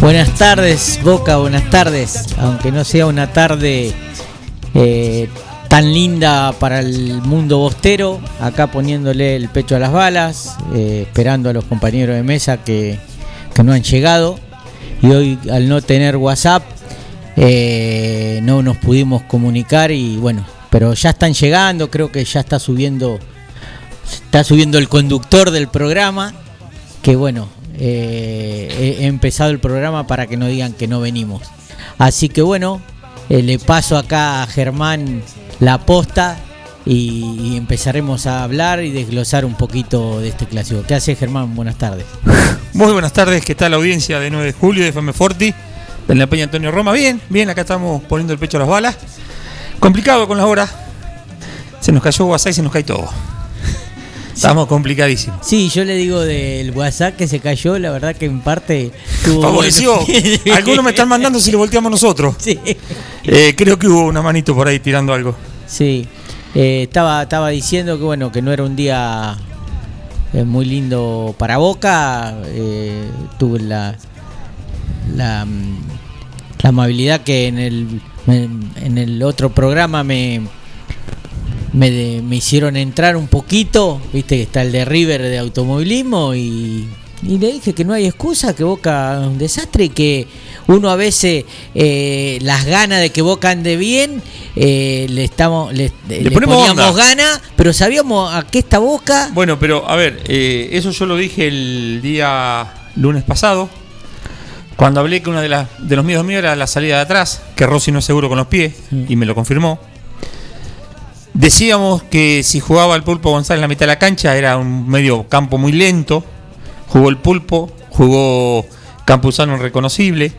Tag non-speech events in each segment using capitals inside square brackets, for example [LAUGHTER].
Buenas tardes, Boca, buenas tardes. Aunque no sea una tarde eh, tan linda para el mundo bostero, acá poniéndole el pecho a las balas, eh, esperando a los compañeros de mesa que, que no han llegado. Y hoy, al no tener WhatsApp, eh, no nos pudimos comunicar y bueno, pero ya están llegando, creo que ya está subiendo, está subiendo el conductor del programa, que bueno, eh, he empezado el programa para que no digan que no venimos. Así que bueno, eh, le paso acá a Germán la posta y, empezaremos a hablar y desglosar un poquito de este clásico. ¿Qué hace Germán? Buenas tardes. [LAUGHS] Muy buenas tardes, ¿qué tal la audiencia de 9 de julio de FM Forti, de la Peña Antonio Roma? Bien, bien, acá estamos poniendo el pecho a las balas. Complicado con la hora. Se nos cayó WhatsApp y se nos cae todo. Estamos complicadísimos. Sí, yo le digo del WhatsApp que se cayó, la verdad que en parte tuvo Favoreció. bueno. [LAUGHS] Algunos me están mandando si lo volteamos nosotros. Sí. Eh, creo que hubo una manito por ahí tirando algo. Sí, eh, estaba, estaba diciendo que bueno, que no era un día eh, muy lindo para Boca. eh, tuve la, la, mm, la amabilidad que en el, en, en el otro programa me, me, de- me hicieron entrar un poquito, viste que está el de River de automovilismo y, y le dije que no hay excusa, que Boca es un desastre y que uno a veces eh, las ganas de que Boca ande bien, eh, le estamos le, poníamos ganas, pero sabíamos a qué está Boca. Bueno, pero a ver, eh, eso yo lo dije el día lunes pasado, cuando hablé que uno de, las de los miedos míos era la salida de atrás, que Rossi no es seguro con los pies, y me lo confirmó. Decíamos que si jugaba el Pulpo González en la mitad de la cancha era un medio campo muy lento. Jugó el Pulpo, jugó Campuzano reconocible.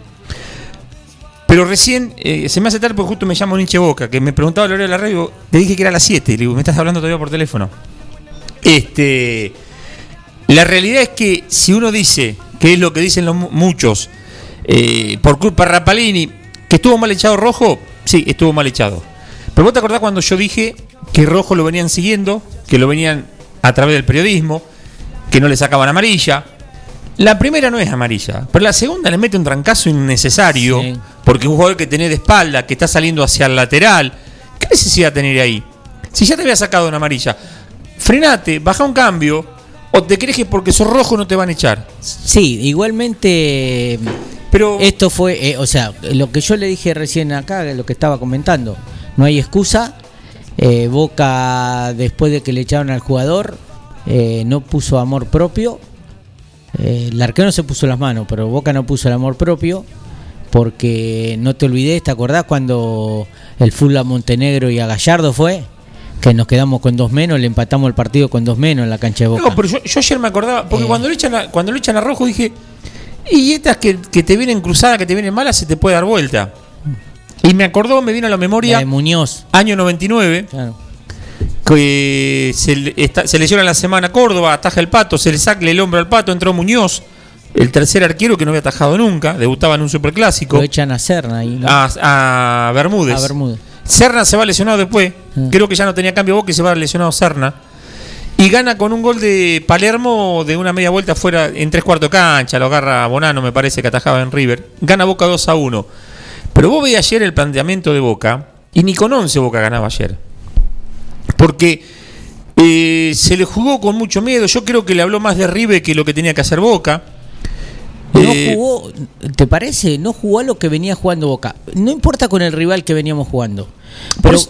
Pero recién eh, se me hace tarde porque justo me llama un hinche boca que me preguntaba la hora de la radio. Le dije que era a las 7. Le digo, me estás hablando todavía por teléfono. Este, la realidad es que si uno dice, que es lo que dicen los mu- muchos, eh, por culpa de Rapalini, que estuvo mal echado rojo, sí, estuvo mal echado. Pero vos te acordás cuando yo dije que rojo lo venían siguiendo, que lo venían a través del periodismo, que no le sacaban amarilla. La primera no es amarilla, pero la segunda le mete un trancazo innecesario, Sí. porque un jugador que tenés de espalda, que está saliendo hacia el lateral, ¿qué necesidad tener ahí? Si ya te había sacado una amarilla, frenate, baja un cambio, o te crees que porque sos rojo no te van a echar. Sí, igualmente Pero Esto fue, eh, o sea, lo que yo le dije recién acá, lo que estaba comentando, no hay excusa. Eh, Boca, después de que le echaron al jugador, eh, no puso amor propio. Eh, el arquero no se puso las manos, pero Boca no puso el amor propio. Porque no te olvides, ¿te acordás cuando el full a Montenegro y a Gallardo fue? Que nos quedamos con dos menos, le empatamos el partido con dos menos en la cancha de Boca. No, pero yo, yo ayer me acordaba, porque Eh. cuando, lo echan a, cuando lo echan a rojo dije, y estas que, que te vienen cruzadas, que te vienen malas, se te puede dar vuelta. Y me acordó, me vino a la La memoria, de Muñoz. año 99, Claro. que se, está- se lesiona la semana Córdoba, ataja el pato, se le saca el hombro al pato, entró Muñoz, el tercer arquero que no había atajado nunca, debutaba en un superclásico, Lo echan a Serna ahí, ¿no? a, a Bermúdez. A Bermúdez. Serna se va lesionado después. Ah. Creo que ya no tenía cambio Boca y se va lesionado Serna. Y gana con un gol de Palermo de una media vuelta fuera en tres cuartos de cancha. Lo agarra Bonano, me parece que atajaba en River. Gana Boca 2 a 1. Pero vos veías ayer el planteamiento de Boca y ni con 11 Boca ganaba ayer. Porque eh, se le jugó con mucho miedo. Yo creo que le habló más de River que lo que tenía que hacer Boca. No Eh, jugó, ¿te parece? No jugó a lo que venía jugando Boca. No importa con el rival que veníamos jugando.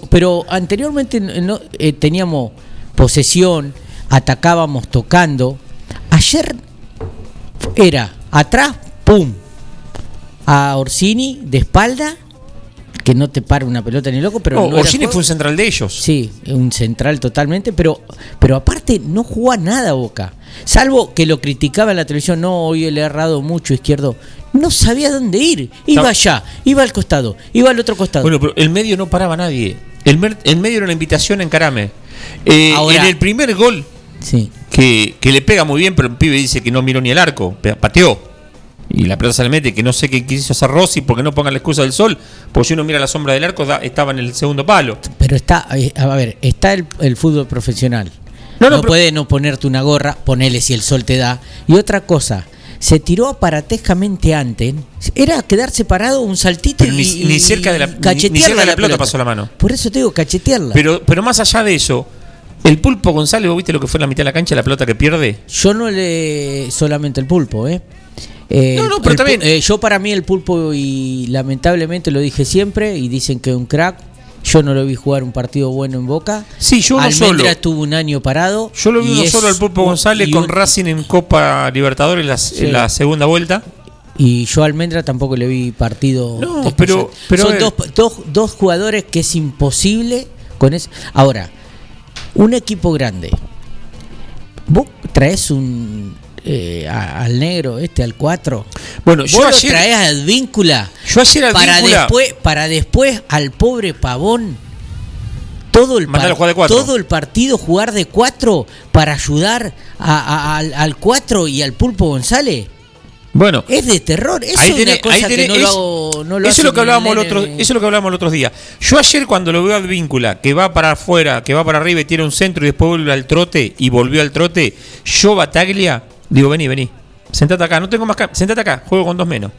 Pero, anteriormente no, eh, teníamos posesión, atacábamos tocando. Ayer era atrás, pum, a Orsini de espalda, que no te para una pelota ni loco, pero No, Orsini fue un central de ellos. Sí, un central totalmente, pero, pero aparte no jugó a nada Boca. Salvo que lo criticaba en la televisión, no, hoy le ha errado mucho izquierdo. No sabía dónde ir. Iba No. allá, iba al costado, iba al otro costado. Bueno, pero el medio no paraba a nadie. El, medio era una invitación a encarame. Eh, Ahora- en el primer gol, sí. que, que le pega muy bien, pero el pibe dice que no miró ni el arco, pateó. Y la pelota se le mete, que no sé qué quiso hacer Rossi, porque no pongan la excusa del sol, porque si uno mira la sombra del arco, da- estaba en el segundo palo. Pero está, eh, a ver, está el, el fútbol profesional. No, No, no, puede no ponerte una gorra, ponele si el sol te da. Y otra cosa, se tiró aparatescamente antes, era quedarse parado un saltito Pero y, ni- ni cerca de la- ni- ni cerca de la pelota pasó la mano. Por eso te digo, cachetearla. Pero, pero más allá de eso, el pulpo González, ¿vos viste lo que fue en la mitad de la cancha, la pelota que pierde? Yo no le solamente el pulpo, ¿eh? Eh, No, no, pero también- eh, yo para mí el pulpo y lamentablemente lo dije siempre y dicen que es un crack. Yo no lo vi jugar un partido bueno en Boca. Sí, yo Almendra solo. estuvo un año parado. Yo lo vi uno solo al Pulpo González con Racing en Copa Libertadores en la, Sí. en la segunda vuelta. Y yo a Almendra tampoco le vi partido. No, pero- Son dos, dos, dos jugadores que es imposible con eso. Ahora, un equipo grande. Vos traes un. Eh, a- al negro, este, al 4. Bueno, Vos yo lo ayer, traes a Advíncula yo ayer al para Víncula- después, para después al pobre Pavón. Todo el, par- todo el partido jugar de 4 para ayudar a- a- al- al 4 y al Pulpo González. Bueno, Es de terror. Eso ahí es tenés- una cosa ahí tenés- que no es- lo hago. No lo eso, es hace lo que hablábamos el otro, eso es lo que hablábamos los otros días. Yo ayer cuando lo veo a Víncula, que va para afuera, que va para arriba y tiene un centro y después vuelve al trote y volvió al trote, yo Bataglia, digo, vení, vení, sentate acá, no tengo más sentate acá, juego con dos menos.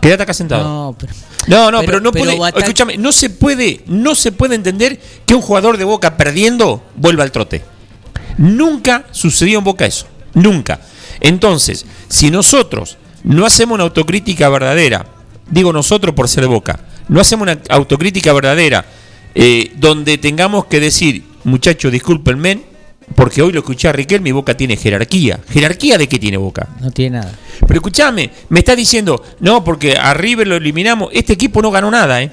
Quédate acá sentado. No, pero, No, no, pero, Pero- no pero puede. Escúchame, no se puede, no se puede entender que un jugador de Boca perdiendo vuelva al trote. Nunca sucedió en Boca eso. Nunca. Entonces, si nosotros no hacemos una autocrítica verdadera, digo nosotros por ser Boca, no hacemos una autocrítica verdadera eh, donde tengamos que decir, muchachos, discúlpenme, porque hoy lo escuché a Riquelme y Boca tiene jerarquía. ¿Jerarquía de qué tiene Boca? no tiene nada. Pero escúchame, me está diciendo, no, porque a River lo eliminamos. Este equipo no ganó nada, ¿eh?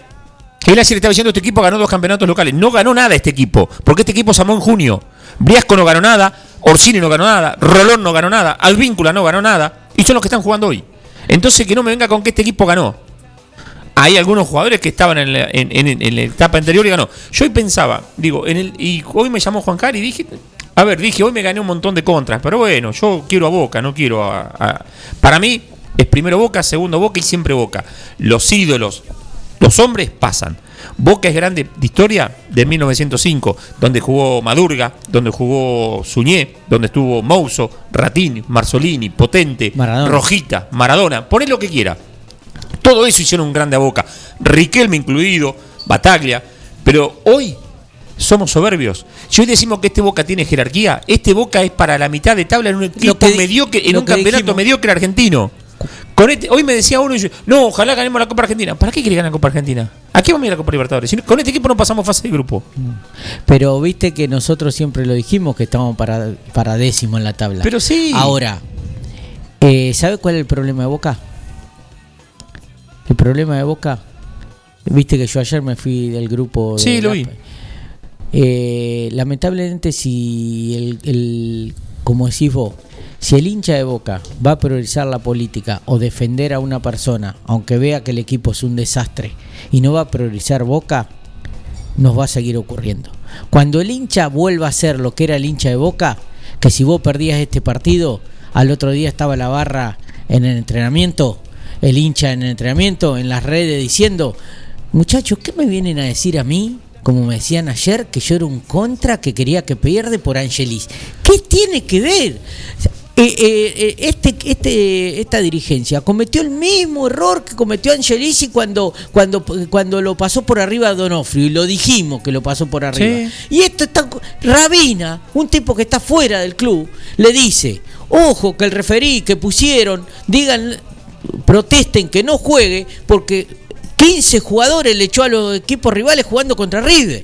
Él ayer estaba diciendo, este equipo ganó dos campeonatos locales. No ganó nada este equipo, porque este equipo se amó en junio. Briasco no ganó nada, Orsini no ganó nada, Rolón no ganó nada, Alvíncula no ganó nada, y son los que están jugando hoy. Entonces que no me venga con que este equipo ganó. Hay algunos jugadores que estaban en la, en- en- en la etapa anterior y ganó. Yo hoy pensaba, digo, en el, y hoy me llamó Juan Cari y dije, a ver, dije, hoy me gané un montón de contras, pero bueno, yo quiero a Boca, no quiero a, a- Para mí es primero Boca, segundo Boca y siempre Boca. Los ídolos, los hombres pasan. Boca es grande de historia de 1905, donde jugó Madurga, donde jugó Suñé, donde estuvo Mouso, Ratini, Marzolini, Potente, Maradona. Rojita, Maradona, poné lo que quiera. Todo eso hicieron un grande a Boca. Riquelme incluido, Bataglia. Pero hoy somos soberbios. Si hoy decimos que este Boca tiene jerarquía, este Boca es para la mitad de tabla en un equipo que di- mediocre, en un campeonato dijimos. mediocre argentino. Con este- hoy me decía uno, y yo, no, ojalá ganemos la Copa Argentina. ¿Para qué quiere ganar la Copa Argentina? ¿A qué vamos a ir a la Copa Libertadores? Si no- con este equipo no pasamos fase de grupo. Pero viste que nosotros siempre lo dijimos que estábamos para, para décimo en la tabla. Pero sí. Ahora, eh, ¿sabe cuál es el problema de Boca? El problema de Boca. Viste que yo ayer me fui del grupo. de Sí, lo la- vi. Eh, lamentablemente, si el, el- como decís vos, si el hincha de Boca va a priorizar la política o defender a una persona, aunque vea que el equipo es un desastre, y no va a priorizar Boca, nos va a seguir ocurriendo. Cuando el hincha vuelva a ser lo que era el hincha de Boca, que si vos perdías este partido, al otro día estaba la barra en el entrenamiento, el hincha en el entrenamiento, en las redes diciendo, muchachos, ¿qué me vienen a decir a mí? Como me decían ayer, que yo era un contra que quería que pierde por Angelis. ¿Qué tiene que ver? Eh, eh, eh, este, este, esta dirigencia cometió el mismo error que cometió Angelisi cuando, cuando, cuando lo pasó por arriba a Donofrio, y lo dijimos que lo pasó por arriba. Sí. Y esto está. Rabina, un tipo que está fuera del club, le dice: Ojo, que el referí que pusieron, digan, protesten que no juegue, porque 15 jugadores le echó a los equipos rivales jugando contra River.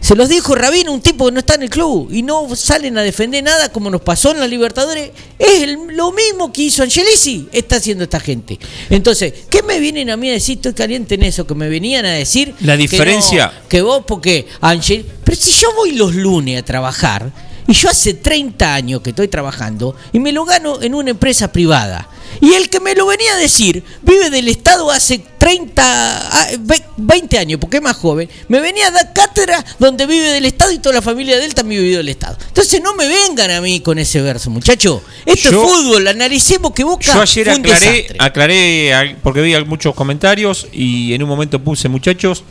Se los dijo Rabino, un tipo que no está en el club, y no salen a defender nada como nos pasó en la Libertadores. Es el- lo mismo que hizo Angelici, está haciendo esta gente. Entonces, ¿qué me vienen a mí a decir? Estoy caliente en eso, que me venían a decir. La que diferencia- no, que vos, porque Angel. Pero si yo voy los lunes a trabajar, y yo hace 30 años que estoy trabajando, y me lo gano en una empresa privada. Y el que me lo venía a decir vive del Estado hace 30, ah, ve- 20 años, porque es más joven. Me venía a dar cátedra donde vive del Estado y toda la familia de él también vivió del Estado. Entonces no me vengan a mí con ese verso, muchacho. Esto Yo- es fútbol, analicemos que Boca Yo ayer fue un aclaré, desastre. aclaré porque vi muchos comentarios y en un momento puse muchachos.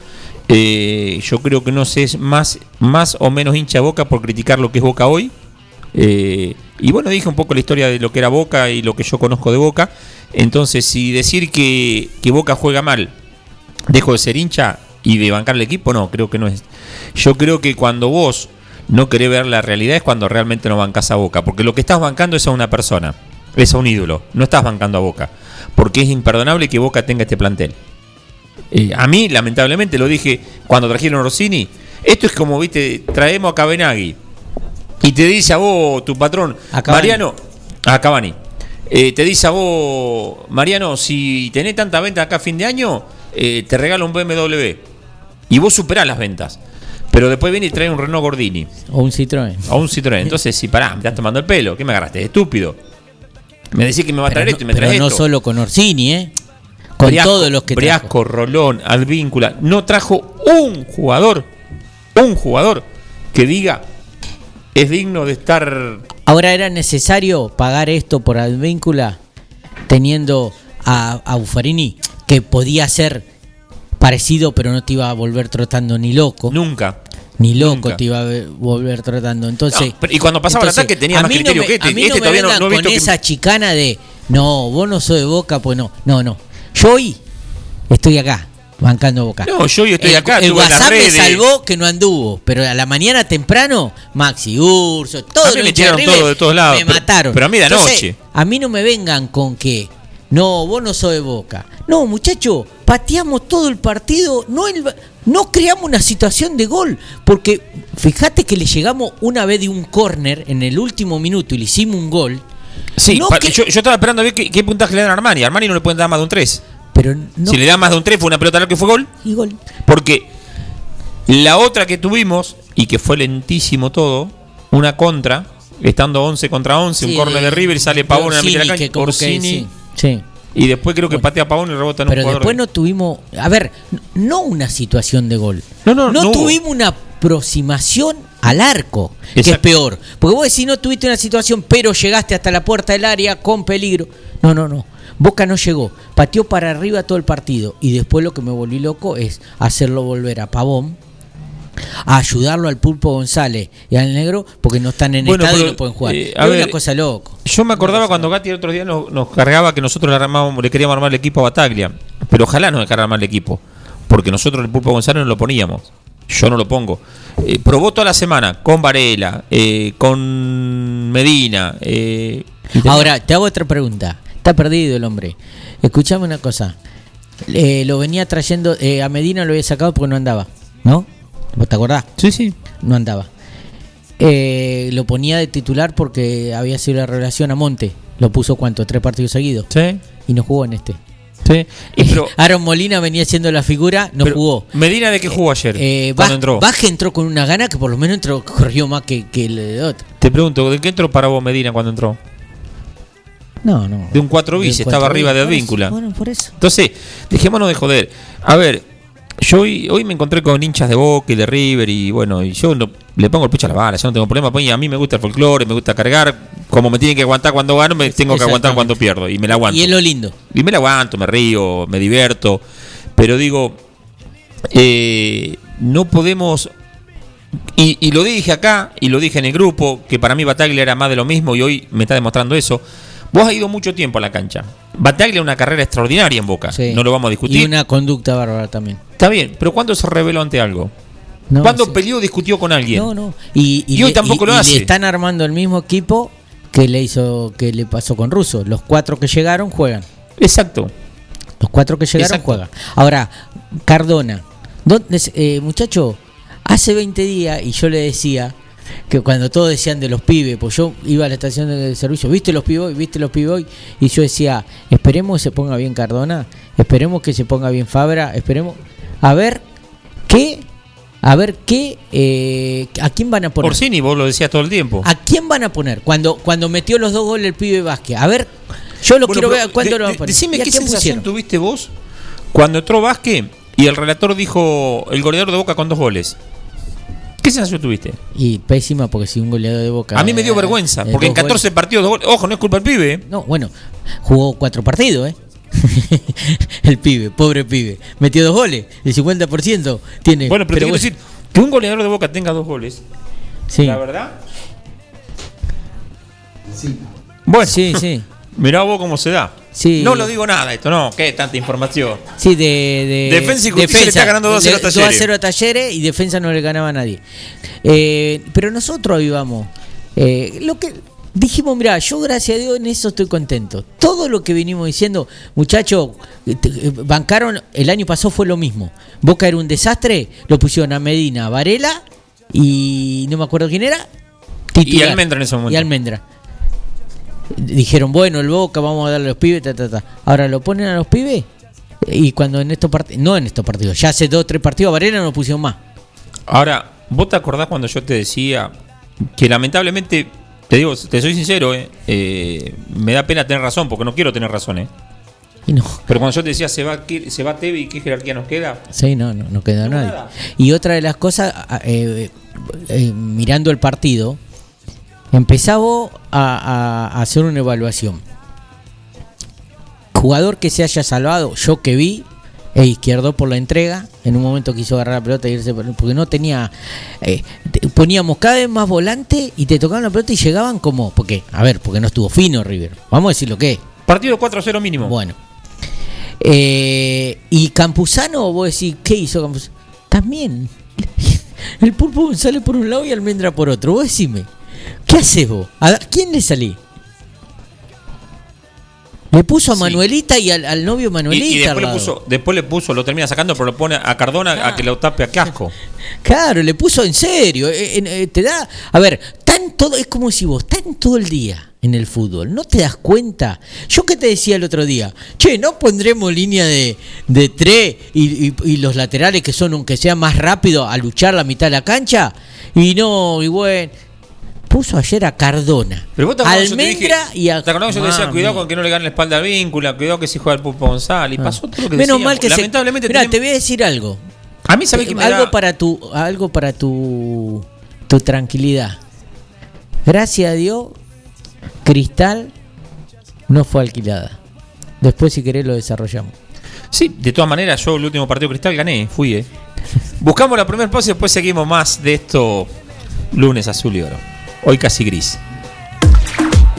eh, yo creo que no sé es más, más o menos hincha Boca por criticar lo que es Boca hoy. Eh, y bueno, dije un poco la historia de lo que era Boca y lo que yo conozco de Boca. Entonces, si decir que, que Boca juega mal, dejo de ser hincha y de bancar el equipo, no, creo que no es. Yo creo que cuando vos no querés ver la realidad es cuando realmente no bancás a Boca. Porque lo que estás bancando es a una persona, es a un ídolo. No estás bancando a Boca. Porque es imperdonable que Boca tenga este plantel. Eh, a mí, lamentablemente, lo dije cuando trajeron a Rossini. Esto es como, viste, traemos a Cabenagui y te dice a vos, tu patrón, A. Mariano, a Cavani, eh, te dice a vos, Mariano, si tenés tanta venta acá a fin de año, eh, te regalo un BMW. Y vos superás las ventas. Pero después viene y trae un Renault Gordini O un Citroën. o un Citroën. [LAUGHS] Entonces, si pará, me estás tomando el pelo, ¿qué me agarraste? Estúpido. Me decís que me va a traer Pero esto y no, me traes pero no solo con Orsini, ¿eh? Con Briasco- todos los que trajo. Briasco, Rolón, Advíncula. No trajo un jugador, un jugador que diga es digno de estar. Ahora era necesario pagar esto por Advíncula teniendo a, a Buffarini que podía ser parecido pero no te iba a volver trotando ni loco. Nunca. ni loco nunca. te iba a ve- volver tratando. Entonces, No, y cuando pasaba el ataque tenía más no criterio me- que este. A mí Este no me todavía no- no con que- esa chicana de no, vos no sos de Boca, pues no. No, no. Yo hoy estoy acá, bancando Boca. No, yo hoy estoy el, acá, El WhatsApp me salvó que no anduvo, pero a la mañana temprano, Maxi Urso, todo A mí los me todo de todos lados, Me pero- mataron. pero a mí de anoche. A mí no me vengan con que no, vos no sos de Boca. No, muchacho, pateamos todo el partido, no el- no creamos una situación de gol, porque fíjate que le llegamos una vez de un córner en el último minuto y le hicimos un gol. Sí, No que- yo, yo estaba esperando a ver qué, qué puntaje le dan a Armani. Armani no le pueden dar más de un 3. Pero no Si le dan más de un 3 fue una pelota larga que fue gol. y gol. Porque la otra que tuvimos, y que fue lentísimo todo, una contra, estando 11 contra 11, un córner de River sale Pavón en la mitad de la cancha. que sí. Y después creo que Bueno. patea Pavón y rebota en un Pero después de- no tuvimos, a ver, no una situación de gol. No, no, no hubo. tuvimos una aproximación al arco, que es peor. Porque vos decís no tuviste una situación, pero llegaste hasta la puerta del área con peligro. No, no, no. Boca no llegó, pateó para arriba todo el partido y después lo que me volví loco es hacerlo volver a Pavón, a ayudarlo al Pulpo González y al Negro porque no están en Bueno, estado y pero, no pueden jugar. eh, es ver, una cosa loco. Yo me acordaba cuando Gatti el otro día nos, nos cargaba que nosotros le, armábamos- le queríamos armar el equipo a Bataglia. Pero ojalá nos dejara armar el equipo. Porque nosotros el Pulpo González no lo poníamos. Yo no lo pongo. Eh, probó toda la semana con Varela, eh, con Medina. eh, y Ahora, te hago otra pregunta. Está perdido el hombre. Escuchame una cosa. Eh, lo venía trayendo, eh, a Medina lo había sacado porque no andaba, ¿no? ¿Vos te acordás? Sí, sí. No andaba. Eh, lo ponía de titular porque había sido la revelación a Monte. Lo puso cuánto, tres partidos seguidos. Sí. Y no jugó en este. sí. [LAUGHS] Pero- Aaron Molina venía siendo la figura, no jugó. ¿Medina de qué jugó ayer? Eh, cuando Baj- entró. Baje entró con una gana que por lo menos entró, corrió más que, que el de otro. Te pregunto, ¿de qué entró para vos Medina cuando entró? No, no. De un 4 bis, estaba cuatro arriba de Advíncula. Bueno, por eso. Entonces, dejémonos de joder. A ver, yo hoy, hoy me encontré con hinchas de Boca y de River y bueno, y yo no- le pongo el pecho a la bala, yo no tengo problema. Pues, a mí me gusta el folclore, me gusta cargar. Como me tienen que aguantar cuando gano, me tengo que aguantar cuando pierdo. Y me la aguanto. Y es lo lindo. Y me la aguanto, me río, me divierto. Pero digo, eh, no podemos. Y, y lo dije acá, y lo dije en el grupo, que para mí Bataglia era más de lo mismo, y hoy me está demostrando eso. Vos has ido mucho tiempo a la cancha. Bataglia una carrera extraordinaria en Boca, Sí. no lo vamos a discutir. Y una conducta bárbara también. Está bien, pero ¿cuándo se reveló ante algo? No, ¿Cuándo sí. peleó o discutió con alguien? No, no. Y, Y hoy tampoco lo hace. le están armando el mismo equipo que le hizo, que le pasó con Russo. Los cuatro que llegaron juegan. Exacto. Los cuatro que llegaron Exacto. juegan. Ahora, Cardona. ¿Dónde, eh, muchacho, Hace 20 días, y yo le decía que cuando todos decían de los pibes, pues yo iba a la estación de servicio, ¿viste los pibes? ¿Viste los pibes? Y yo decía, esperemos que se ponga bien Cardona, esperemos que se ponga bien Fabra, esperemos a ver qué, a ver qué, eh, a quién van a poner. Orsini, vos lo decías todo el tiempo. ¿A quién van a poner? Cuando, cuando metió los dos goles el pibe Vázquez. A ver, yo lo Bueno, quiero ver cuándo de- lo van a poner. Decime ¿Y a qué sensación pusieron? tuviste vos cuando entró Vázquez y el relator dijo el goleador de Boca con dos goles. ¿Qué sensación tuviste? Y pésima porque si un goleador de Boca. A mí me dio vergüenza, porque en dos 14 goles- partidos, dos goles. Ojo, no es culpa del pibe. ¿eh? No, bueno, jugó cuatro partidos, ¿eh? [LAUGHS] el pibe, pobre pibe. Metió dos goles, el 50% tiene. Bueno, pero, te quiero decir que un goleador de Boca tenga dos goles. Sí, La verdad. Bueno, sí, sí. [LAUGHS] mirá vos cómo se da. Sí. No lo digo nada esto, no, qué tanta información. Sí, de, de Defensa y Justicia le está ganando 2 a 0 a Le- 2 Talleres. 0 a Talleres y defensa no le ganaba a nadie. Eh, pero nosotros avivamos. Eh, lo que dijimos, mira, yo gracias a Dios en eso estoy contento. Todo lo que venimos diciendo, muchachos, eh, eh, bancaron, el año pasado fue lo mismo. Boca era un desastre, lo pusieron a Medina, a Varela y no me acuerdo quién era. Y Almendra en ese momento. Y Almendra. Dijeron, bueno, el Boca, vamos a darle a los pibes, ta, ta, ta. Ahora lo ponen a los pibes y cuando en estos partidos, no en estos partidos, ya hace dos o tres partidos a Varela no pusieron más. Ahora, ¿vos te acordás cuando yo te decía que lamentablemente, te digo, te soy sincero, eh, eh, me da pena tener razón, porque no quiero tener razón, eh. Y no. Pero cuando yo te decía se va, se va Tevi, ¿qué jerarquía nos queda? Sí, no, no, no quedó No, nadie. nada. Y otra de las cosas, a- eh, eh, mirando el partido, empezaba a, a hacer una evaluación. Jugador que se haya salvado, yo que vi, e izquierdo por la entrega, en un momento quiso agarrar la pelota e irse, por- porque no tenía... eh, poníamos cada vez más volante y te tocaban la pelota y llegaban como... Porque, a ver, porque no estuvo fino River. Vamos a decir lo que es. Partido 4-0 mínimo. Bueno. Eh, y Campuzano, vos decís, ¿qué hizo Campuzano? También. [LAUGHS] El pulpo González por un lado y Almendra por otro. Vos decime, ¿qué haces vos? ¿A quién le salí? Le puso a Sí. Manuelita y al, al novio Manuelita. y después le puso, después le puso, lo termina sacando, pero lo pone a Cardona a que lo tape a casco. [LAUGHS] Claro, le puso en serio. eh, eh, eh, te da. A ver, tan todo. Es como si vos tan todo el día en el fútbol. ¿No te das cuenta? Yo que te decía el otro día. Che, ¿no pondremos línea de, de tres y, y- y los laterales que son, aunque sea más rápido, a luchar la mitad de la cancha? Y no, y bueno. Puso ayer a Cardona. Pero vos te acordás que yo te dije- Almendra y a. ¿Te acordás que yo te decía, cuidado con que no le gane la espalda al vínculo, cuidado que si juega el Pulpo González? Y pasó todo lo que Ah. Menos decíamos. mal que Lamentablemente se. Tenemos- te voy a decir algo. A mí, ¿sabés que me algo da- para tu algo para tu tu tranquilidad gracias a Dios Cristal no fue alquilada después si querés lo desarrollamos Sí, de todas maneras, yo el último partido Cristal gané, fui, eh. [LAUGHS] Buscamos la primer pausa y después seguimos más de esto lunes azul y oro. Hoy casi gris.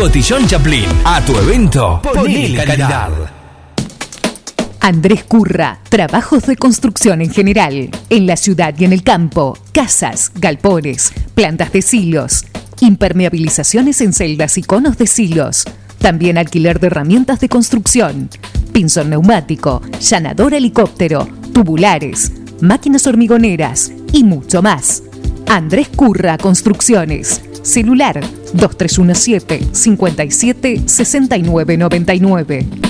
Cotillón Chaplin. A tu evento, ponle calidad. Andrés Curra, trabajos de construcción en general, en la ciudad y en el campo, casas, galpones, plantas de silos, impermeabilizaciones en celdas y conos de silos, también alquiler de herramientas de construcción, pinzón neumático, llanador helicóptero, tubulares, máquinas hormigoneras y mucho más. Andrés Curra Construcciones. Celular 2317 57 69 99.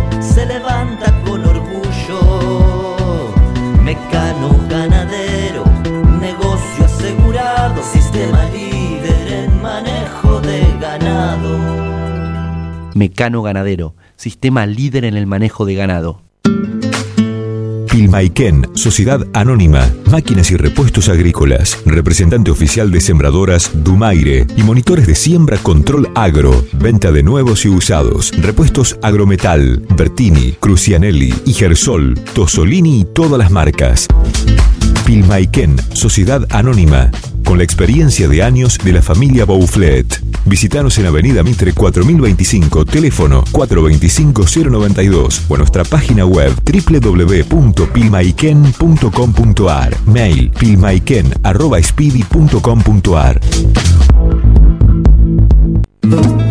Mecano Ganadero, sistema líder en el manejo de ganado. Pilmaiken, Sociedad Anónima, Máquinas y Repuestos Agrícolas, representante oficial de sembradoras Dumaire y monitores de siembra Control Agro, venta de nuevos y usados, repuestos Agrometal, Bertini, Crucianelli, Igersol, Tosolini y todas las marcas. Pilmaiken, Sociedad Anónima, con la experiencia de años de la familia Bouflet. Visítanos en Avenida Mitre 4025, teléfono 425-092 o nuestra página web www.pilmaiken.com.ar, mail pilmaiken.speedy.com.ar.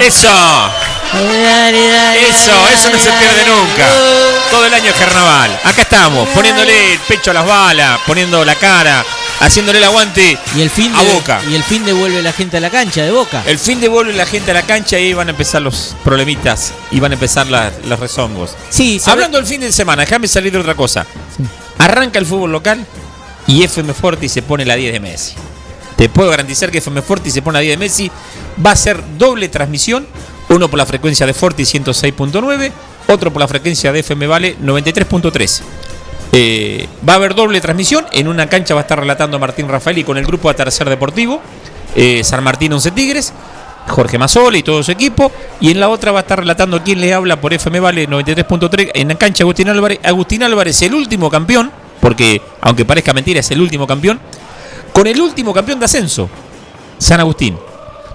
¡Eso! Eso, eso no se pierde nunca. Todo el año es carnaval. Acá estamos, poniéndole el pecho a las balas, poniendo la cara, haciéndole el aguante Y el fin a de, Boca. Y el fin devuelve la gente a la cancha de Boca. El fin devuelve la gente a la cancha y ahí van a empezar los problemitas y van a empezar la- los rezongos. Sí. Hablando del fin de semana, déjame salir de otra cosa. Arranca el fútbol local y FM Forti se pone la 10 de Messi. Te puedo garantizar que FM Forti se pone la 10 de Messi. Va a ser doble transmisión. Uno por la frecuencia de Forti 106.9, otro por la frecuencia de FM Vale 93.3. Eh, va a haber doble transmisión. En una cancha va a estar relatando Martín Rafaeli con el grupo de Tercer Deportivo, eh, San Martín 11 Tigres, Jorge Mazola y todo su equipo. Y en la otra va a estar relatando quién le habla por FM Vale 93.3 en la cancha Agustín Álvarez. Agustín Álvarez, el último campeón, porque aunque parezca mentira, es el último campeón, con el último campeón de ascenso, San Agustín.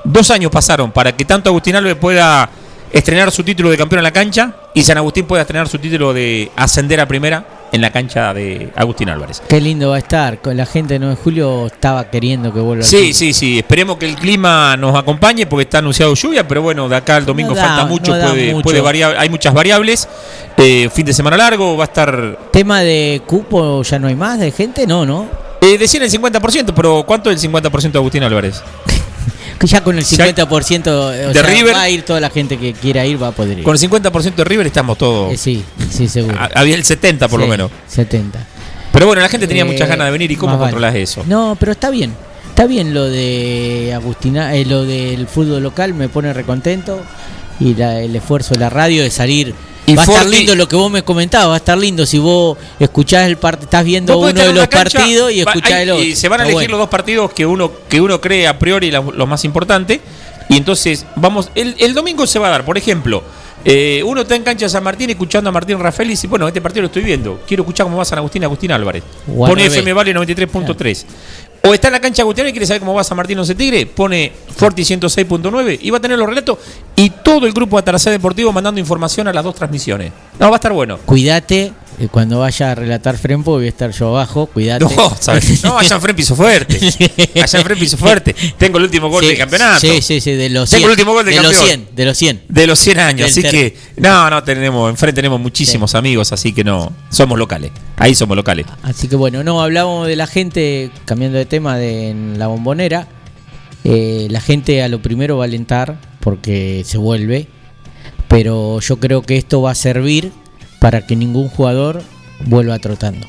Dos años pasaron para que tanto Agustín Álvarez pueda estrenar su título de campeón en la cancha y San Agustín pueda estrenar su título de ascender a primera en la cancha de Agustín Álvarez. Qué lindo va a estar. Con la gente de 9 de julio estaba queriendo que vuelva. Sí, sí, sí. Esperemos que el clima nos acompañe porque está anunciado lluvia, pero bueno, de acá al domingo No da- falta mucho, no da puede, mucho. puede variar, hay muchas variables. Eh, fin de semana largo, va a estar Tema de cupo, ya no hay más de gente, no, ¿no? Eh, decían el 50%, pero ¿cuánto es el 50% de Agustín Álvarez? Que ya con el Si hay- 50% o de sea, River- va a ir toda la gente que quiera ir, va a poder ir. Con el 50% de River estamos todos. Eh, sí, sí, seguro. Había el 70 por lo menos. 70. Pero bueno, la gente tenía Eh, muchas ganas de venir y cómo vale. controlas eso. No, pero está bien. Está bien lo de Agustina, eh, lo del fútbol local, me pone recontento. Y la- el esfuerzo de la radio de salir. Y va a estar lindo lo que vos me comentabas, va a estar lindo si vos escuchás el partido, estás viendo uno de los cancha, partidos y escuchás hay- el otro. Y se van a elegir bueno. los dos partidos que uno, que uno cree a priori la- lo más importante. Y entonces, vamos, el, el domingo se va a dar, por ejemplo, eh, uno está en cancha de San Martín escuchando a Martín Rafael y dice, bueno, este partido lo estoy viendo, quiero escuchar cómo va San Agustín Agustín Álvarez. Pone. FM Vale 93.3. O está en la cancha Agustín y quiere saber cómo va San Martín 11 Tigre, pone Forti 106.9 y va a tener los relatos y todo el grupo Ataracé Deportivo mandando información a las dos transmisiones. No, va a estar bueno. Cuídate cuando vaya a relatar Frempo, voy a estar yo abajo, cuídate. No, ¿sabes? [LAUGHS] no, allá en Fren piso fuerte. Allá en Fren piso fuerte. Tengo el último gol Sí, del campeonato. Sí, sí, sí, de los 100. Tengo el último gol del de los campeón. 100, de los 100. De los 100 años, Del así ter- que no, no tenemos, enfrente tenemos muchísimos amigos, así que no, somos locales. Ahí somos locales. Así que bueno, no, hablamos de la gente, cambiando de tema, de en la bombonera. Eh, la gente a lo primero va a alentar porque se vuelve, pero yo creo que esto va a servir para que ningún jugador vuelva trotando.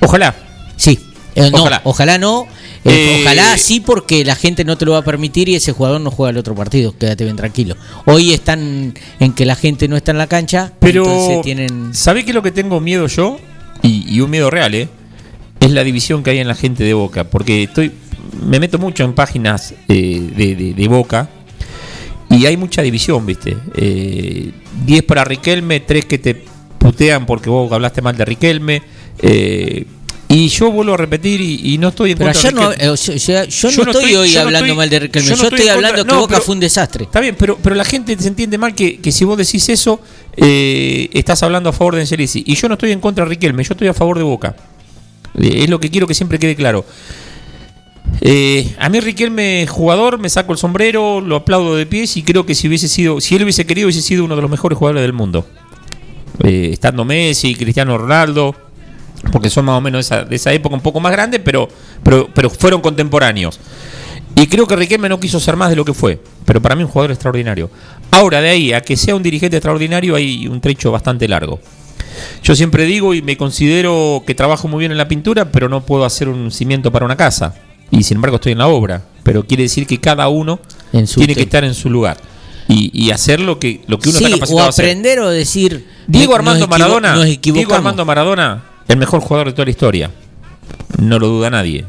Ojalá. Sí, eh, no, Ojalá. ojalá, no. eh, Eh, ojalá sí porque la gente no te lo va a permitir y ese jugador no juega el otro partido, quédate bien tranquilo. Hoy están en que la gente no está en la cancha, Pero, entonces tienen... ¿sabés qué es lo que tengo miedo yo? Y, y un miedo real, ¿eh? Es la división que hay en la gente de Boca. Porque estoy me meto mucho en páginas eh, de, de- de Boca y hay mucha división, ¿viste? Eh, 10 para Riquelme, 3 que te putean porque vos hablaste mal de Riquelme. eh, y yo vuelvo a repetir y, y no estoy en Pero contra ayer de no, eh, o sea, yo no estoy hoy hablando estoy- mal de Riquelme, no yo estoy contra- hablando que no, Boca pero- fue un desastre. Está bien, pero, pero la gente se entiende mal que, que si vos decís eso, eh, estás hablando a favor de Angelici. Y yo no estoy en contra de Riquelme, yo estoy a favor de Boca. Eh, es lo que quiero que siempre quede claro. Eh, a mí Riquelme, jugador, me saco el sombrero, lo aplaudo de pies y creo que si hubiese sido, si él hubiese querido, hubiese sido uno de los mejores jugadores del mundo. Eh, estando Messi, Cristiano Ronaldo, porque son más o menos de esa época un poco más grandes, pero, pero, pero fueron contemporáneos. Y creo que Riquelme no quiso ser más de lo que fue, pero para mí un jugador extraordinario. Ahora, de ahí a que sea un dirigente extraordinario hay un trecho bastante largo. Yo siempre digo y me considero que trabajo muy bien en la pintura, pero no puedo hacer un cimiento para una casa. Y sin embargo estoy en la obra. Pero quiere decir que cada uno En su tiene que estar en su lugar. Y, y hacer lo que, lo que uno Sí, está o capacitado a hacer. aprender o decir. Diego Armando Maradona. Diego. Armando Maradona, el mejor jugador de toda la historia. No lo duda nadie.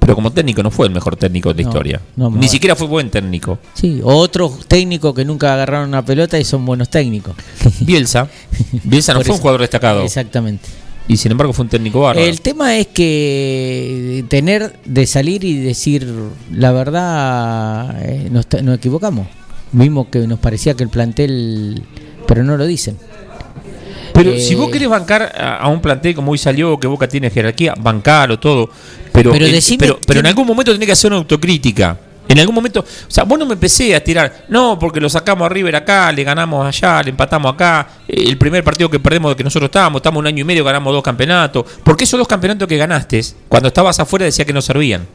Pero como técnico no fue el mejor técnico de la No, historia. no, Ni siquiera fue buen técnico. Sí, o otros técnicos que nunca agarraron una pelota y son buenos técnicos. Bielsa. [LAUGHS] Bielsa no fue un jugador destacado. Exactamente. Y sin embargo fue un técnico bárbaro. El tema es que tener de salir y decir la verdad, eh, nos, equivocamos. Mismo que nos parecía que el plantel, pero no lo dicen. Pero Eh, si vos querés bancar a, a un plantel como hoy salió, que Boca tiene jerarquía, bancalo todo. Pero, Pero pero, pero en algún momento tenés que hacer una autocrítica. En algún momento, o sea, vos no me empecé a tirar, no, porque lo sacamos a River acá, le ganamos allá, le empatamos acá, eh, el primer partido que perdemos de que nosotros estábamos, estamos un año y medio, ganamos dos campeonatos. Porque esos dos campeonatos que ganaste, cuando estabas afuera decía que no servían.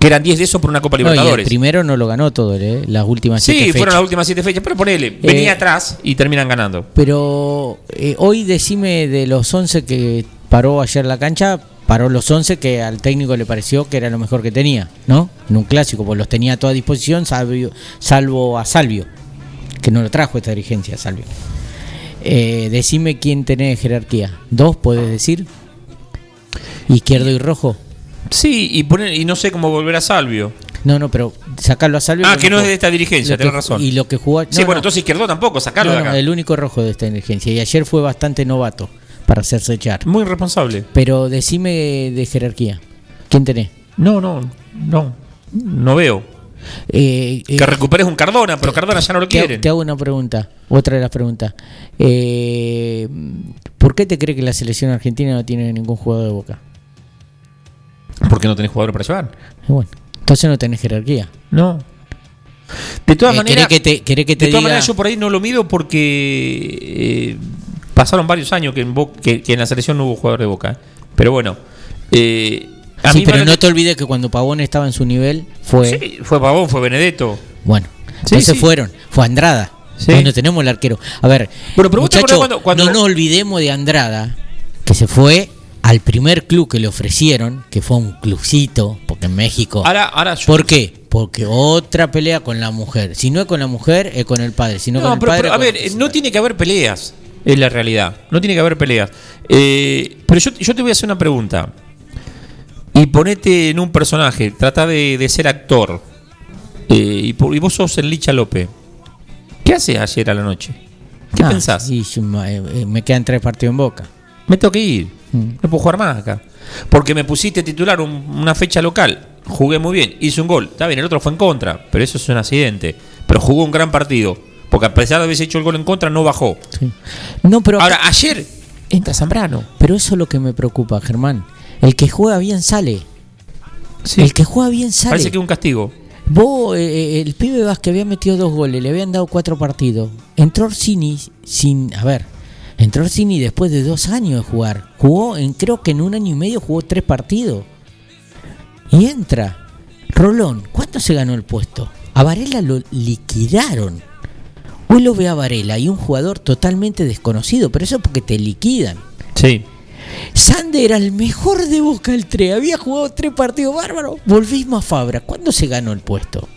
Que eran 10 de esos por una Copa No, y el Libertadores. primero no lo ganó todo, eh, las últimas sí, siete fueron fechas. las últimas siete fechas, pero ponele, venía Eh, atrás y terminan ganando. Pero eh, hoy decime de los 11 que paró ayer la cancha, paró los 11 que al técnico le pareció que era lo mejor que tenía, ¿no? En un clásico, pues los tenía a toda disposición, salvo, salvo a Salvio, que no lo trajo esta dirigencia, Salvio. Eh, decime quién tenés jerarquía. ¿Dos puedes decir? ¿Izquierdo y rojo? Sí, y, poner, y no sé cómo volver a Salvio. No, no, pero sacarlo a Salvio. Ah, que no es de esta dirigencia, tenés razón. Y lo que jugó. Sí, no, bueno, no. entonces izquierdo tampoco, sacarlo No, de no, acá. el único rojo de esta emergencia. Y ayer fue bastante novato para hacerse echar. Muy responsable. Pero decime de jerarquía. ¿Quién tenés? No, no, no. No veo. Eh, eh, Que recuperes un Cardona, pero Cardona ya no lo quieren. te hago una pregunta. Otra de las preguntas. Eh, ¿Por qué te crees que la selección argentina no tiene ningún jugador de boca? Porque no tenés jugador para llevar. Bueno, entonces no tenés jerarquía. No. De todas Eh, maneras, ¿querés que te- que te de todas maneras yo por ahí no lo mido porque eh, pasaron varios años que en, Bo- que, que en la selección no hubo jugador de Boca. ¿eh? Pero bueno, eh, a sí, mí pero no te olvides que cuando Pavón estaba en su nivel fue. Sí, fue Pavón, fue Benedetto. Bueno, Sí, sí. fueron. Fue Andrada. No tenemos el arquero. A ver, Bueno, pero muchacho, cuando- cuando- no nos olvidemos de Andrada, que se fue al primer club que le ofrecieron, que fue un clubcito, porque en México. Ahora, ahora yo- ¿Por qué? Porque otra pelea con la mujer. Si no es con la mujer, es con el padre. Si no, con No, el pero, padre, pero, a ver, no tiene que haber peleas, es la realidad. No tiene que haber peleas. Eh, pero yo, yo te voy a hacer una pregunta. Y ponete en un personaje, trata de, de ser actor. Eh, y, por- y vos sos el Licha López. ¿Qué haces ayer a la noche? ¿Qué Ah, pensás? y eh, me quedan tres partidos en boca. Me tengo que ir. Mm. No puedo jugar más acá. Porque me pusiste titular un- una fecha local. Jugué muy bien. Hice un gol. Está bien, el otro fue en contra. Pero eso es un accidente. Pero jugó un gran partido. Porque a pesar de haberse hecho el gol en contra, no bajó. No, pero Ahora, ayer entra Zambrano. Pero eso es lo que me preocupa, Germán. El que juega bien sale. El que juega bien sale. Parece que es un castigo. Vos, eh, el pibe Vázquez había metido dos goles, le habían dado cuatro partidos. Entró Orsini sin. A ver, entró Orsini después de dos años de jugar. Jugó, en, creo que en un año y medio jugó tres partidos. Y entra. Rolón, ¿cuánto se ganó el puesto? A Varela lo liquidaron. Hoy lo ve a Varela y un jugador totalmente desconocido, pero eso porque te liquidan. Sí. Sander era el mejor de Boca el 3, había jugado tres partidos bárbaros. Volvimos a Fabra, ¿cuándo se ganó el puesto?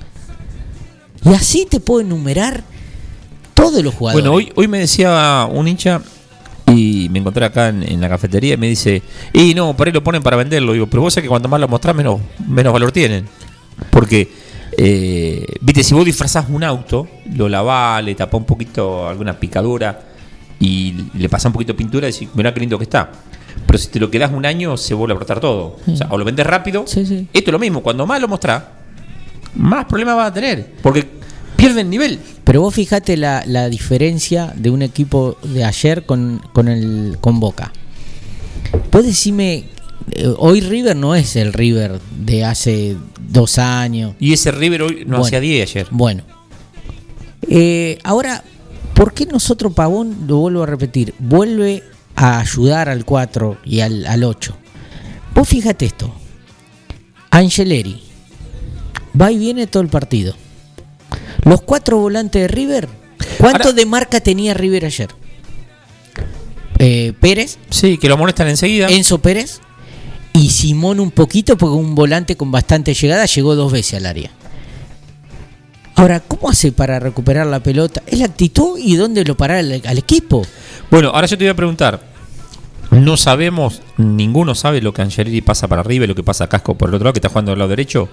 Y así te puedo enumerar todos los jugadores. Bueno, hoy, hoy me decía un hincha y me encontré acá en, en la cafetería y me dice, y no, por ahí lo ponen para venderlo. Digo, pero vos sabés que cuanto más lo mostrás, menos, menos valor tienen. Porque, eh, viste, si vos disfrazás un auto, lo lavás, le tapás un poquito alguna picadura y le pasás un poquito de pintura y decís, mirá qué lindo que está. Pero si te lo quedás un año, se vuelve a brotar todo. O sea, o lo vendes rápido. Esto es lo mismo, cuando más lo mostrás, más problemas vas a tener. Porque pierden nivel. Pero vos fijate la, la diferencia de un equipo de ayer con, con, el, con Boca. Vos decime hoy River no es el River de hace dos años. Y ese River hoy no Bueno. hacía 10 ayer. Bueno. Eh, ahora, ¿por qué nosotros Pavón, lo vuelvo a repetir, vuelve a ayudar al 4 y al, al 8? Vos fíjate esto. Angeleri va y viene todo el partido. Los cuatro volantes de River, ¿cuánto de marca tenía River ayer? Eh, Pérez. Sí, que lo amonestan enseguida. Enzo Pérez. Y Simón un poquito, porque un volante con bastante llegada llegó dos veces al área. Ahora, ¿cómo hace para recuperar la pelota? Es la actitud y dónde lo parar al, al equipo. Bueno, ahora yo te voy a preguntar. No sabemos, ninguno sabe lo que Angeleri pasa para y lo que pasa a Casco por el otro lado, que está jugando del lado derecho.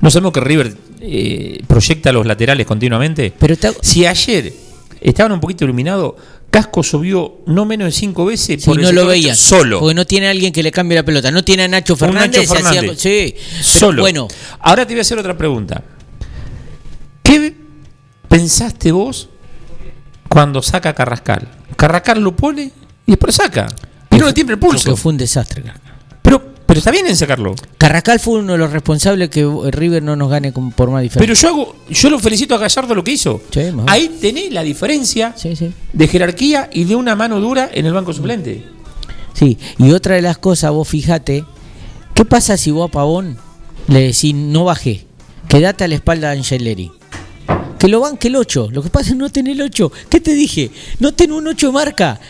No sabemos que River eh, proyecta los laterales continuamente. Pero si ayer estaban un poquito iluminados, Subió no menos de cinco veces Si por no lo veían. solo. Porque no tiene alguien que le cambie la pelota. No tiene a Nacho Fernández. Nacho hacía- sí. pero Solo. Bueno, Ahora te voy a hacer otra pregunta. ¿Qué pensaste vos cuando saca a Carrascal? Carrascal lo pone y después saca. Y no le tiembla el pulso. fue un desastre. Pero, pero está bien en sacarlo. Carrascal fue uno de los responsables que River no nos gane con- por más diferencia. Pero yo hago, yo lo felicito a Gallardo lo que hizo. Sí, Ahí tenés la diferencia Sí, sí. de jerarquía y de una mano dura en el banco suplente. Sí, y otra de las cosas, vos fijate, ¿qué pasa si vos a Pavón le decís no bajé, quedate a la espalda de Angeleri? Que lo banque el 8, lo que pasa es no tener el 8. ¿Qué te dije? No tener un 8 marca.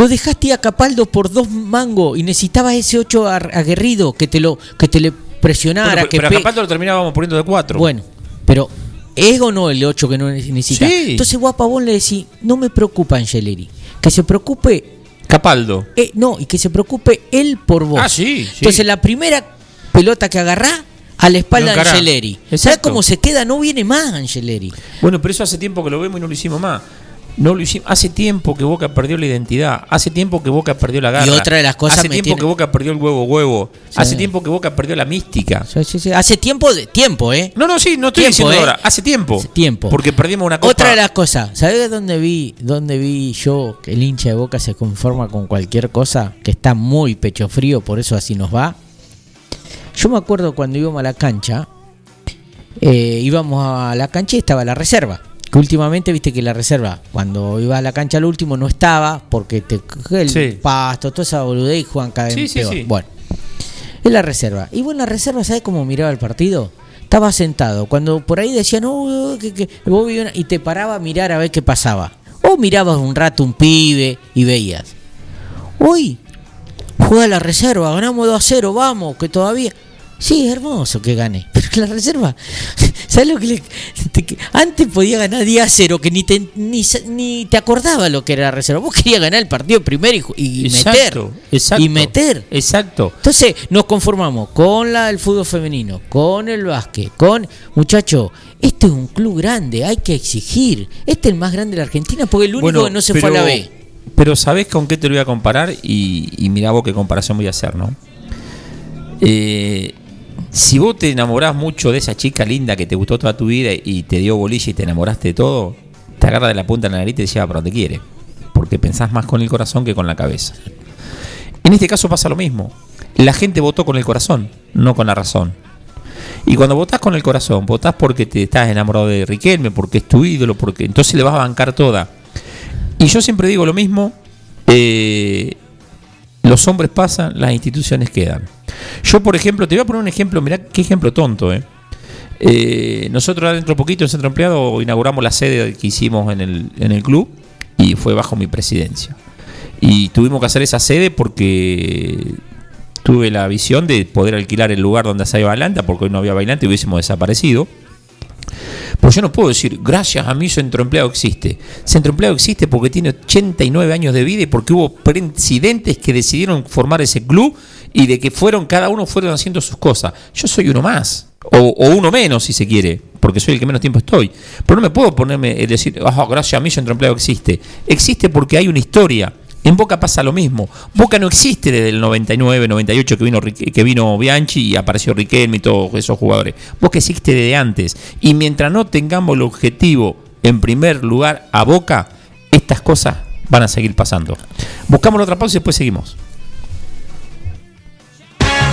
Lo dejaste a Capaldo por dos mangos y necesitabas ese 8 ar- aguerrido que te lo que te le presionara. Bueno, que pero a Capaldo lo terminábamos poniendo de cuatro. Bueno, pero ¿es o no el 8 que no necesita? Sí. Entonces vos a Pavón le decís, no me preocupa Angeleri. Que se preocupe Capaldo. eh, no, y que se preocupe él por vos. Ah, sí, sí. Entonces la primera pelota que agarrá a la espalda de. Angeleri. ¿Sabes cómo se queda? No viene más Angeleri. Bueno, pero eso hace tiempo que lo vemos y no lo hicimos más. No lo hicimos. Hace tiempo que Boca perdió la identidad. Hace tiempo que Boca perdió la garra. Y otra de las cosas Hace tiempo tiene- que Boca perdió el huevo huevo. Sí. Hace tiempo que Boca perdió la mística. Sí, sí, sí. Hace tiempo de tiempo, ¿eh? No, no, sí, no estoy Tiempo, diciendo ¿eh? ahora. Hace tiempo. tiempo. Porque perdimos una copa. Otra de las cosas, ¿sabés dónde vi, dónde vi yo que el hincha de Boca se conforma con cualquier cosa? Que está muy pecho frío, por eso así nos va. Yo me acuerdo cuando íbamos a la cancha, eh, íbamos a la cancha y estaba la reserva. Que últimamente viste que la reserva, cuando iba a la cancha al último, no estaba porque te el Sí. pasto, toda esa boludez y juegan cada vez Sí, sí, peor. sí. Bueno, es la reserva. Y bueno, la reserva, ¿sabes cómo miraba el partido? Estaba sentado. Cuando por ahí decían, no, que, que- vos vi una-", y te paraba a mirar a ver qué pasaba. O mirabas un rato un pibe y veías. Hoy juega la reserva, ganamos 2 a 0, vamos, que todavía. Sí, es hermoso que gane. [LAUGHS] Pero la reserva, [LAUGHS] ¿sabes lo que le.? te- antes podía ganar 10 a 0, que ni te, ni, te acordaba lo que era la reserva. Vos querías ganar el partido primero y, y Exacto, meter. exacto. Y meter. Exacto. Entonces nos conformamos con la, el fútbol femenino, con el básquet, con muchacho. Este es un club grande, hay que exigir. Este es el más grande de la Argentina porque el único que no se fue a la B. Pero ¿sabés con qué te lo voy a comparar? Y, y mirá vos qué comparación voy a hacer, ¿no? Eh, si vos te enamorás mucho de esa chica linda que te gustó toda tu vida y te dio bolilla y te enamoraste de todo, te agarra de la punta de la nariz y te lleva para donde quiere. Porque pensás más con el corazón que con la cabeza. En este caso pasa lo mismo. La gente votó con el corazón, no con la razón. Y cuando votás con el corazón, votás porque te estás enamorado de Riquelme, porque es tu ídolo, porque entonces le vas a bancar toda. Y yo siempre digo lo mismo, eh, los hombres pasan, las instituciones quedan. Yo, por ejemplo, te voy a poner un ejemplo, mirá qué ejemplo tonto, ¿eh? Eh, nosotros dentro de poquito en Centro Empleado inauguramos la sede que hicimos en el, en el club y fue bajo mi presidencia. Y tuvimos que hacer esa sede porque tuve la visión de poder alquilar el lugar donde hacía bailanta, porque hoy no había bailante y hubiésemos desaparecido. Pues yo no puedo decir, gracias a mí Centro Empleado existe. Centro Empleado existe porque tiene 89 años de vida y porque hubo presidentes que decidieron formar ese club y de que fueron, cada uno fueron haciendo sus cosas. Yo soy uno más. O, o uno menos, si se quiere, porque soy el que menos tiempo estoy. Pero no me puedo ponerme y decir, "Ah, gracias a mí Centro Empleado existe. Existe porque hay una historia. En Boca pasa lo mismo. Boca no existe desde el 99, 98 que vino, que vino Bianchi y apareció Riquelme y todos esos jugadores. Boca existe desde antes. Y mientras no tengamos el objetivo en primer lugar a Boca, estas cosas van a seguir pasando. Buscamos la otra pausa y después seguimos.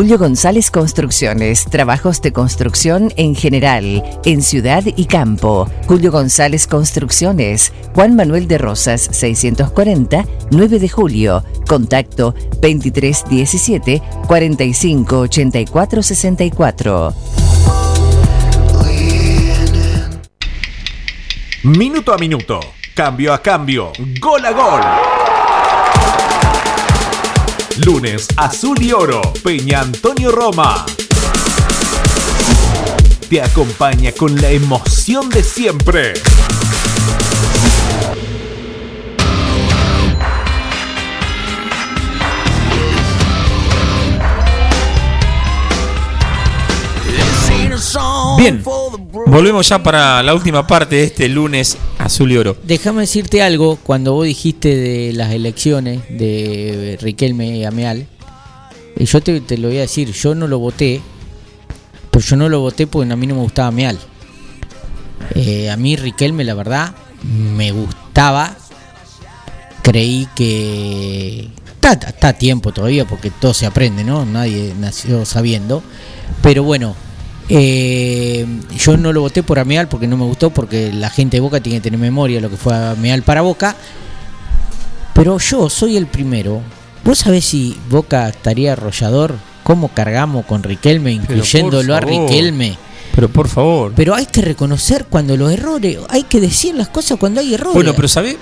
Julio González Construcciones, trabajos de construcción en general, en ciudad y campo. Julio González Construcciones, Juan Manuel de Rosas 640, 9 de julio. Contacto 2317 4584 64. Minuto a minuto, cambio a cambio, gol a gol. Lunes Azul y Oro, Peña Antonio Roma. Te acompaña con la emoción de siempre. Bien, volvemos ya para la última parte de este lunes azul y oro. Déjame decirte algo, cuando vos dijiste de las elecciones de Riquelme Ameal, y yo te, lo voy a decir, yo no lo voté, pero yo no lo voté porque a mí no me gustaba Ameal. Eh, a mí Riquelme, la verdad, me gustaba. Creí que está a tiempo todavía porque todo se aprende, ¿no? Nadie nació sabiendo. Pero bueno, eh, yo no lo voté por Ameal porque no me gustó, porque la gente de Boca tiene que tener memoria lo que fue Ameal para Boca. Pero yo soy el primero. ¿Vos sabés si Boca estaría arrollador? ¿Cómo cargamos con Riquelme, incluyéndolo a. Riquelme? Pero por favor. Pero hay que reconocer cuando los errores, hay que decir las cosas cuando hay errores. Bueno, pero ¿sabés?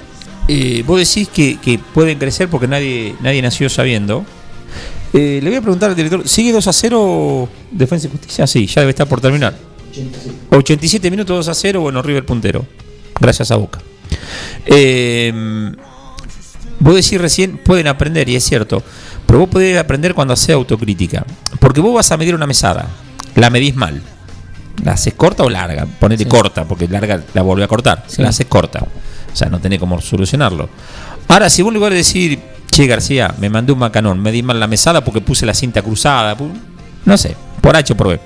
Eh, vos decís que, que pueden crecer porque nadie, nadie nació sabiendo. Eh, le voy a preguntar al director, ¿sigue 2 a 0 Defensa y Justicia? Sí, ya debe estar por terminar. 87 minutos 2 a 0, bueno, River puntero. Gracias a Boca. Eh, vos decís recién, pueden aprender, y es cierto. Pero vos podés aprender cuando haces autocrítica. Porque vos vas a medir una mesada. La medís mal. ¿La haces corta o larga? Ponete corta, porque larga la volví a cortar. Sí. La haces corta. O sea, no tenés cómo solucionarlo. Ahora, si vos en lugar de decir, che, García, me mandé un macanón, me di mal la mesada porque puse la cinta cruzada, no sé, por H o por B.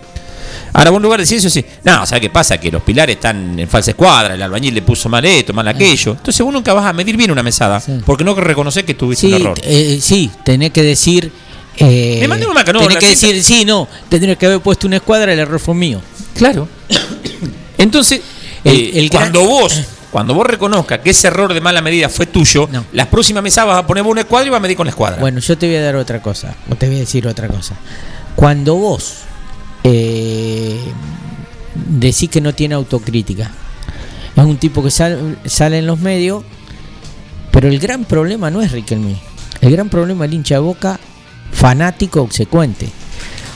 Ahora, vos en lugar de decir eso, sí, no, ¿sabes qué pasa? Que los pilares están en falsa escuadra, el albañil le puso mal esto, mal aquello. Entonces vos nunca vas a medir bien una mesada, porque no reconoces que tuviste Sí, un error. eh, sí, tenés que decir. Eh, Me mandé un macanón, Tenés que cinta- decir, sí, no, tendría que haber puesto una escuadra, el error fue mío. Claro. [COUGHS] Entonces, El- eh, el gran- cuando vos [COUGHS] cuando vos reconozcas que ese error de mala medida fue tuyo, las próximas mesadas vas a poner una escuadra y vas a medir con la escuadra. Bueno, yo te voy a dar otra cosa, o te voy a decir otra cosa. Cuando vos eh, decís que no tiene autocrítica, es un tipo que sal- sale en los medios, pero el gran problema no es Riquelme. El gran problema es el hincha de boca fanático obsecuente.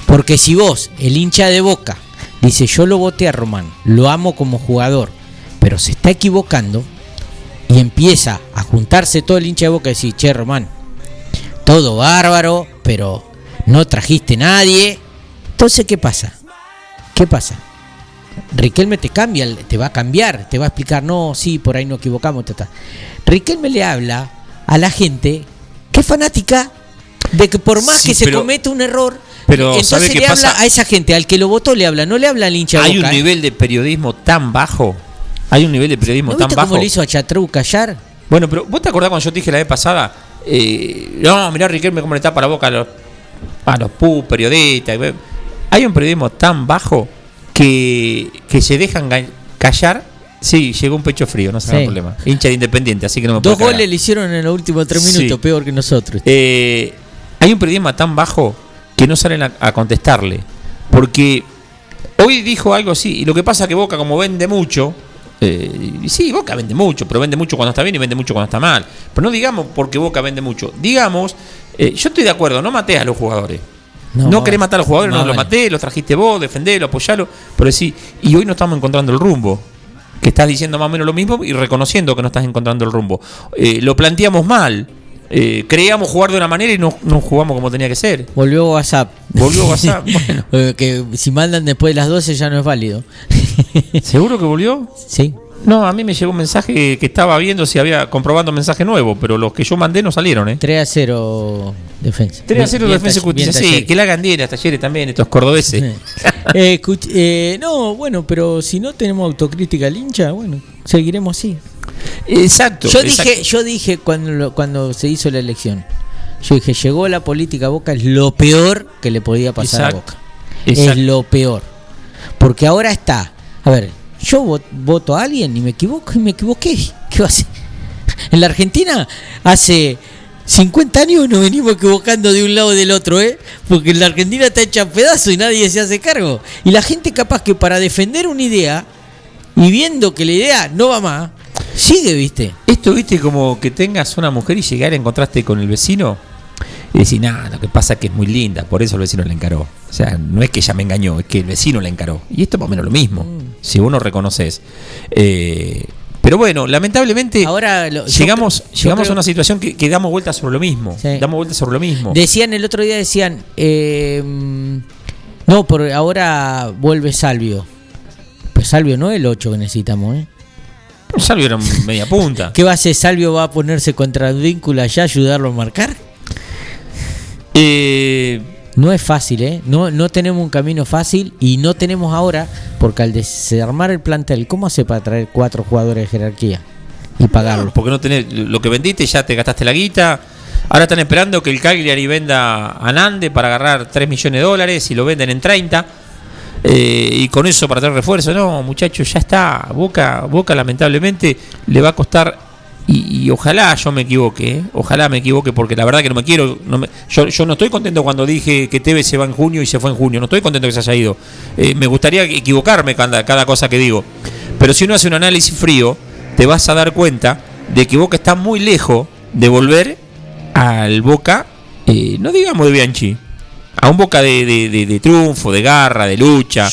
Porque si vos, el hincha de boca, dice yo lo voté a Román, lo amo como jugador, pero se está equivocando y empieza a juntarse todo el hincha de boca y decir, che Román, todo bárbaro, pero no trajiste nadie. Entonces, ¿qué pasa? ¿Qué pasa? Riquelme te cambia, te va a cambiar, te va a explicar, no, sí, por ahí no equivocamos, ta, ta". Riquelme le habla a la gente que es fanática de que por más Sí, que se pero- cometa un error, pero ¿sabe entonces le habla a esa gente, al que lo votó le habla, no le habla al hincha de Hay Boca, un ¿eh? nivel de periodismo tan bajo hay un nivel de periodismo ¿No tan viste bajo. cómo le hizo a Chatru callar? Bueno, pero ¿vos te acordás cuando yo te dije la vez pasada? Eh, no, mirá Riquelme cómo le tapa la boca a los, a los pu, periodistas. Hay un periodismo tan bajo que, que se dejan callar. Sí, llegó un pecho frío, no se hagan Sí. problema. Hincha de Independiente, así que no me Dos puede cagar. goles le hicieron en los últimos tres Sí. minutos, peor que nosotros. Eh, hay un periodismo tan bajo que no salen a, a contestarle. Porque hoy dijo algo así, y lo que pasa es que Boca, como vende mucho, eh, y sí, Boca vende mucho, pero vende mucho cuando está bien y vende mucho cuando está mal. Pero no digamos porque Boca vende mucho. Digamos, eh, yo estoy de acuerdo, no mates a los jugadores. No, No, querés matar a los jugadores, no, no, los maté, los trajiste vos, defendelo, apoyalo. Pero sí, y hoy no estamos encontrando el rumbo. Que estás diciendo más o menos lo mismo y reconociendo que no estás encontrando el rumbo. Eh, lo planteamos mal. Eh, creíamos jugar de una manera y no, no jugamos como tenía que ser. Volvió WhatsApp. Volvió [LAUGHS] WhatsApp, bueno. Que si mandan después de las 12 ya no es válido. [LAUGHS] ¿Seguro que volvió? Sí. No, a mí me llegó un mensaje que estaba viendo si había comprobando mensaje nuevo, pero los que yo mandé no salieron, ¿eh? 3 a 0 defensa. 3 a 0 Bien defensa bien Sí, que la hagan a talleres también, estos cordobeses. [LAUGHS] Eh, eh, no, bueno, pero si no tenemos autocrítica al hincha, bueno, seguiremos así. Exacto. Yo exacto. dije, yo dije cuando, cuando se hizo la elección, yo dije, llegó la política a Boca, es lo peor que le podía pasar Exacto. a Boca. Exacto. Es lo peor. Porque ahora está, a ver, yo vo- voto a alguien y me equivoco y me equivoqué. [LAUGHS] ¿Qué va a hacer? En la Argentina hace 50 años nos venimos equivocando de un lado y del otro, ¿eh? Porque en la Argentina está hecha a pedazos y nadie se hace cargo. Y la gente capaz que para defender una idea y viendo que la idea no va más, sigue, ¿viste? Esto, viste, como que tengas una mujer y llegar a encontraste con el vecino y decir, nada, lo que pasa es que es muy linda, por eso el vecino la encaró. O sea, no es que ella me engañó, es que el vecino la encaró. Y esto es más o menos lo mismo, Mm. Si vos no reconoces. Eh, pero bueno, lamentablemente Ahora lo- llegamos, yo llegamos creo- a una situación que, que damos vueltas sobre lo mismo. Sí. Damos vueltas sobre lo mismo. Decían el otro día, decían, eh, mm, no, por ahora vuelve Salvio. Pues Salvio no es el 8 que necesitamos, ¿eh? Salvio era media punta. [LAUGHS] ¿Qué va a hacer? ¿Salvio va a ponerse contra el vínculo allá, ayudarlo a marcar? Eh, No es fácil, ¿eh? No, no tenemos un camino fácil y no tenemos ahora, porque al desarmar el plantel, ¿cómo hace para traer cuatro jugadores de jerarquía y pagarlos? Porque no tenés lo que vendiste, ya te gastaste la guita. Ahora están esperando que el Cagliari venda a Nande para agarrar 3 millones de dólares y lo venden en 30. Eh, y con eso para traer refuerzo. No, muchachos, ya está. Boca, Boca lamentablemente le va a costar. Y, ojalá yo me equivoque, ¿eh? ojalá me equivoque, porque la verdad que no me quiero. No me- yo, yo no estoy contento cuando dije que Tevez se va en junio y se fue en junio. No estoy contento que se haya ido. Eh, me gustaría equivocarme cada, cada cosa que digo. Pero si uno hace un análisis frío, te vas a dar cuenta de que Boca está muy lejos de volver al Boca, eh, no digamos de Bianchi, a un Boca de, de- de- de triunfo, de garra, de lucha,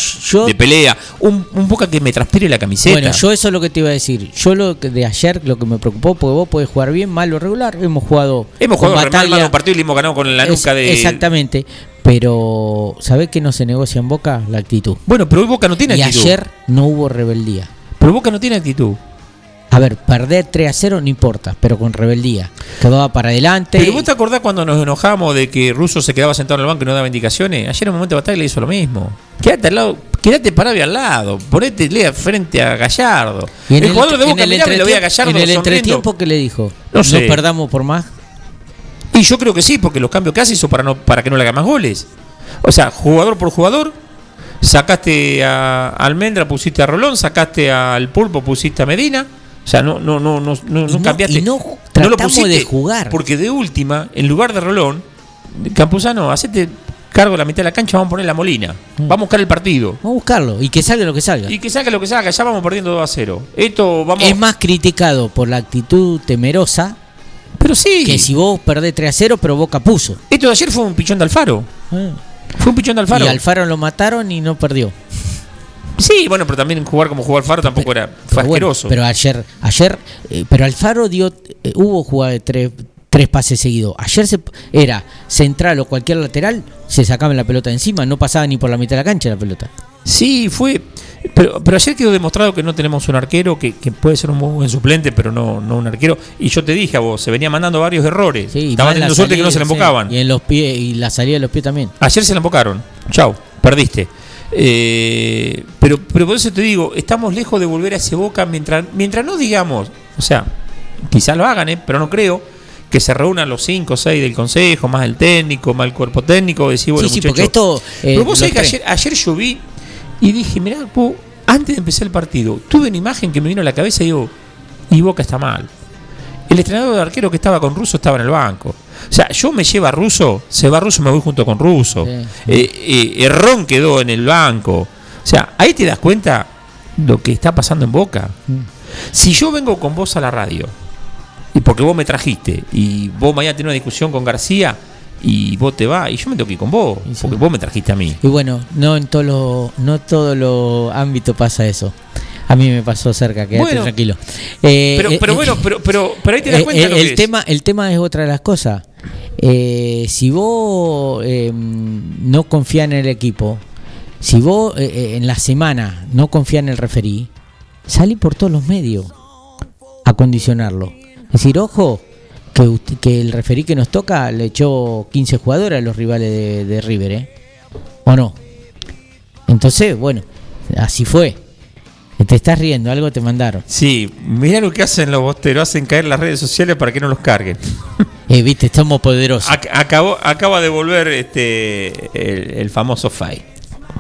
de pelea, un, un Boca que me transpire la camiseta. Bueno, yo eso es lo que te iba a decir. Yo lo que de ayer, lo que me preocupó, porque vos podés jugar bien, mal o regular. Hemos jugado. Hemos con jugado re mal, mal un partido y le hemos ganado con la nuca de. Exactamente. Pero, ¿sabés que no se negocia en Boca? La actitud. Bueno, pero hoy Boca no tiene y actitud. ayer no hubo rebeldía. Pero Boca no tiene actitud. A ver, perder 3 a 0 no importa, pero con rebeldía. Que va para adelante. Pero vos te acordás cuando nos enojamos de que Russo se quedaba sentado en el banco y no daba indicaciones. Ayer en el momento de batalla le hizo lo mismo. Quédate al lado, quédate parado y al lado. Ponete lea frente a Gallardo. Y en el, jugador de en Boca el miraba y lo veía a Gallardo En el sonriendo. entretiempo, ¿qué le dijo? No sé. perdamos por más. Y yo creo que sí, porque los cambios que hace hizo para, no, para que no le haga más goles. O sea, jugador por jugador, sacaste a Almendra, pusiste a Rolón, sacaste al Pulpo, pusiste a Medina. O sea, no, no, no, no, no, no cambiaste. y no lo tratamos de jugar. Porque de última, en lugar de Rolón, Campuzano, hacete cargo de la mitad de la cancha, vamos a poner la molina. Vamos a buscar el partido. Vamos a buscarlo y que salga lo que salga. Y que saque lo que salga, ya vamos perdiendo 2 a 0. Esto vamos. Es más criticado por la actitud temerosa. Pero sí. Que si vos perdés 3 a 0, pero Boca puso. Esto de ayer fue un pichón de Alfaro. Fue un pichón de Alfaro. Y Alfaro lo mataron y no perdió. Sí, bueno, pero también jugar como jugó Alfaro tampoco era. Fue Pero bueno, pero ayer, ayer, eh, pero Alfaro dio, eh, hubo jugada de tres, tres pases seguidos. Ayer se, era central o cualquier lateral, se sacaban la pelota encima, no pasaba ni por la mitad de la cancha la pelota. Sí, fue. Pero, pero ayer quedó demostrado que no tenemos un arquero que, que puede ser un muy buen suplente, pero no, no un arquero. Y yo te dije a vos, se venía mandando varios errores. Y Estaba más la teniendo suerte que no se le sí, embocaban. y en los pies y la salida de los pies también. Ayer se le embocaron. Chau, perdiste. Eh, pero, pero por eso te digo, estamos lejos de volver a ese Boca mientras, mientras no digamos, o sea, quizás lo hagan, ¿eh? pero no creo que se reúnan los 5 o 6 del consejo, más el técnico, más el cuerpo técnico, decir, bueno, Sí, sí, muchachos, porque esto, eh, pero vos sabés que ayer, ayer yo vi y dije, mirá, po, antes de empezar el partido, tuve una imagen que me vino a la cabeza y digo, y Boca está mal. El entrenador de arquero que estaba con Russo estaba en el banco. O sea, yo me lleva Russo, se va Russo, me voy junto con Russo. Eh, eh, Errón quedó en el banco. O sea, ahí te das cuenta lo que está pasando en Boca. Si yo vengo con vos a la radio, y porque vos me trajiste, y vos mañana tenés una discusión con García, y vos te vas, y yo me tengo que ir con vos, porque vos me trajiste a mí. Y bueno, no en todos los no todos los ámbitos pasa eso. A mí me pasó cerca, quédate Bueno. tranquilo. Eh, Pero, eh, pero eh, bueno, pero, pero, pero ahí te das eh, cuenta eh, lo que el es. tema el tema es otra de las cosas. Eh, si vos eh, no confías en el equipo, si vos eh, eh, en la semana no confías en el referí, salí por todos los medios a condicionarlo. Es decir, ojo, que, usted- que el referí que nos toca le echó 15 jugadores a los rivales de, de River, ¿eh? ¿O no? Entonces, bueno, así fue. Te estás riendo, algo te mandaron. Sí, mira lo que hacen los bosteros, hacen caer las redes sociales para que no los carguen. [LAUGHS] Eh, viste, estamos poderosos. Ac- acabó, acaba de volver este el, el famoso FAI.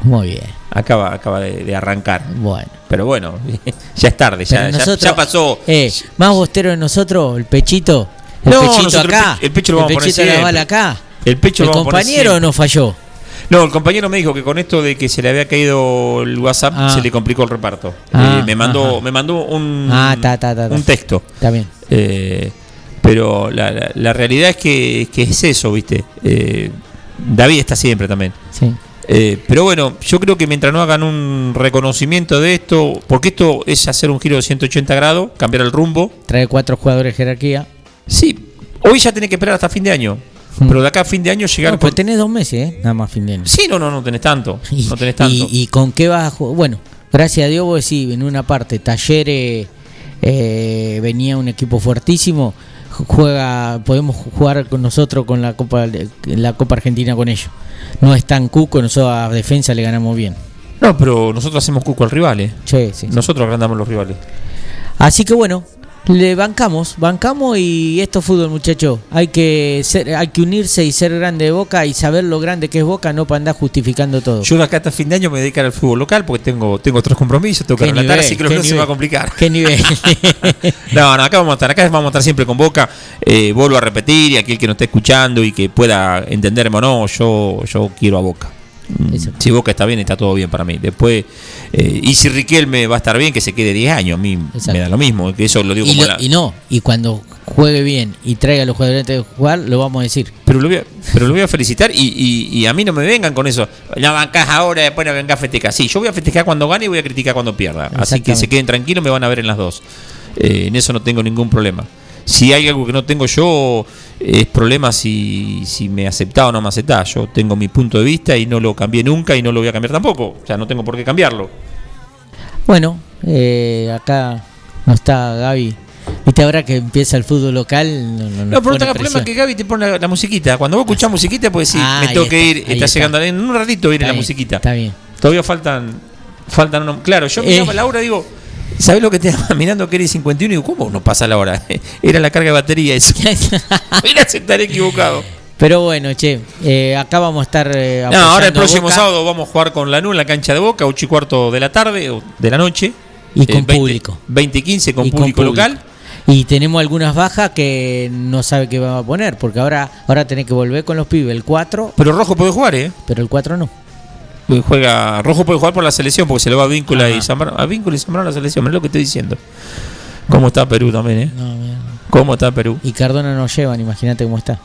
Muy bien. Acaba, acaba de, de arrancar. Bueno. Pero bueno, [LAUGHS] ya es tarde, ya, ya- pasó. Eh, más bostero de nosotros, el pechito. El No, pechito nosotros acá. el pe- el pecho lo vamos a poner pechito de la bala acá. El pecho el lo vamos a poner compañero no falló. No, el compañero me dijo que con esto de que se le había caído el WhatsApp Ah. se le complicó el reparto. Ah, Eh, me mandó, ajá. me mandó un, Ah, ta, ta, ta, ta. un texto. Está bien. Eh, pero la, la- la realidad es que, que es eso, ¿viste? Eh, David está siempre también. Sí. Eh, pero bueno, yo creo que mientras no hagan un reconocimiento de esto, porque esto es hacer un giro de 180 grados, cambiar el rumbo. Trae cuatro jugadores de jerarquía. Sí, hoy ya tenés que esperar hasta fin de año. Pero de acá a fin de año llegar No, con... pues tenés dos meses, ¿eh? Nada más fin de año. Sí, no, no, no tenés tanto. No tenés tanto. ¿Y, y con qué vas a jugar? Bueno, gracias a Dios vos decís, en una parte, Talleres eh, venía un equipo fuertísimo, juega, podemos jugar con nosotros con la Copa la Copa Argentina con ellos. No es tan cuco, nosotros a defensa le ganamos bien. No, pero nosotros hacemos cuco al rival, ¿eh? Sí, sí. Nosotros agrandamos los rivales. Así que bueno, le bancamos, bancamos y esto es fútbol, muchachos. Hay que ser, hay que unirse y ser grande de Boca y saber lo grande que es Boca, no para andar justificando todo. Yo acá hasta fin de año me voy a dedicar al fútbol local porque tengo, tengo otros compromisos, tengo que relatar, así que mío se va a complicar. ¿Qué nivel? [LAUGHS] No, no, acá vamos a estar, acá vamos a estar siempre con Boca. Eh, vuelvo a repetir, y aquel que nos esté escuchando y que pueda entenderme o no, yo, yo quiero a Boca. Si Boca está bien, está todo bien para mí. Después, eh, y si Riquelme va a estar bien, que se quede 10 años, a mí me da lo mismo, que eso lo digo y, como lo- la- y no, y cuando juegue bien y traiga a los jugadores antes de jugar, lo vamos a decir. Pero lo voy a, pero lo voy a felicitar y, y- y a mí no me vengan con eso. No bancás ahora, después no vengas a festejar. Sí, yo voy a festejar cuando gane y voy a criticar cuando pierda. Así que se queden tranquilos, me van a ver en las dos. Eh, en eso no tengo ningún problema. Si hay algo que no tengo yo, es problema si, si me aceptá o no me aceptá. Yo tengo mi punto de vista y no lo cambié nunca y no lo voy a cambiar tampoco. O sea, no tengo por qué cambiarlo. Bueno, eh, acá no está Gaby. Viste, ahora que empieza el fútbol local, no, no, No, pero tenga problema presión. que Gaby te pone la, la musiquita. Cuando vos escuchás musiquita, pues sí, Ah, me tengo que ir. Está, está. llegando en un ratito viene la bien, musiquita. Está bien. Todavía faltan. faltan Claro, yo Eh. miraba la hora digo, ¿sabés lo que te estaba [LAUGHS] mirando que eres 51? Y digo, ¿cómo no pasa la hora? [LAUGHS] Era la carga de batería eso. [LAUGHS] Mira, se estaré equivocado. Pero bueno, che, eh, acá vamos a estar. eh, No, ahora el próximo Boca sábado vamos a jugar con la NU en la cancha de Boca, 8 y cuarto de la tarde o de la noche. Y con 20 público. 20 y 15 con y con público público. local. Y tenemos algunas bajas que no sabe qué va a poner, porque ahora ahora tenés que volver con los pibes. El 4, Pero Rojo puede jugar, ¿eh? pero el 4 no. Juega, Rojo puede jugar por la selección porque se le va a Víncula y Zambrano. A Víncula y Zambrano a la selección, mirá lo que estoy diciendo. ¿Cómo está Perú también, eh? ¿Cómo está Perú? Y Cardona no llevan, imagínate cómo está.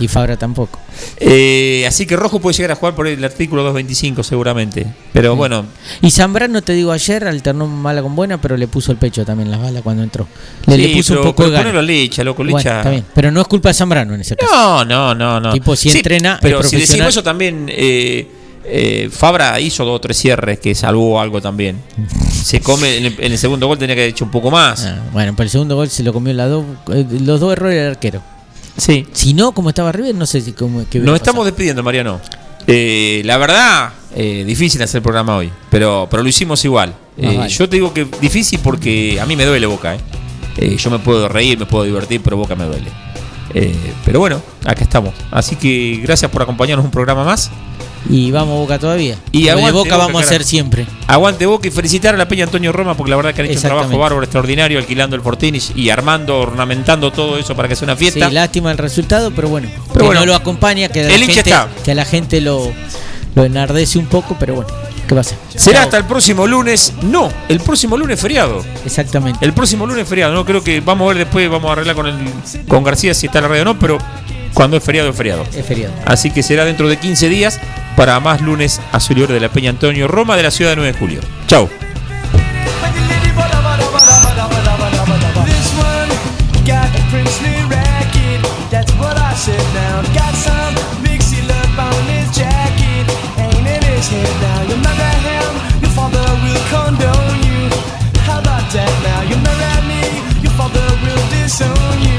Y Fabra tampoco. Eh, así que Rojo puede llegar a jugar por el artículo 225 seguramente. Pero bueno, Y Zambrano, te digo, ayer alternó mala con buena, pero le puso el pecho también las balas cuando entró. Le, Sí, le puso pero- un poco de pero a Licha, loco, Bueno, Licha. está bien. Pero no es culpa de Zambrano en ese caso. No, no, no, no. Tipo, si Sí, entrena, es Pero si decimos eso también, eh, eh, Fabra hizo dos o tres cierres que salvó algo también. Se come, en el, en el segundo gol tenía que haber hecho un poco más. Ah, bueno, pero el segundo gol se lo comió dos, eh, los dos errores del arquero. Sí. Si no, como estaba River, no sé si cómo, qué Nos estamos pasado. despidiendo, Mariano. Eh, la verdad, difícil hacer el programa hoy, pero, pero lo hicimos igual. Vale. Yo te digo que difícil porque a mí me duele Boca. yo me puedo reír, me puedo divertir, pero Boca me duele. Pero bueno, acá estamos. Así que gracias por acompañarnos un programa más. Y vamos Boca todavía. Y de Boca Boca, vamos a ser siempre. Aguante Boca y felicitar a la Peña Antonio Roma porque la verdad que han hecho un trabajo bárbaro, extraordinario, alquilando el Fortinis y armando, ornamentando todo eso para que sea una Sí, fiesta. lástima el resultado, pero bueno. Pero que bueno, no lo acompaña, que la el hincha gente, está. que a la gente lo, lo enardece un poco, pero bueno, ¿qué pasa? Será hasta el próximo lunes. No, el próximo lunes es feriado. Exactamente. El próximo lunes es feriado. No creo que vamos a ver después, vamos a arreglar con el, con García si está en la radio o no, pero cuando es feriado, es feriado. Es feriado. Así que será dentro de 15 días para más lunes a Solior de la Peña Antonio Roma de la ciudad de 9 de julio. Chau. disown you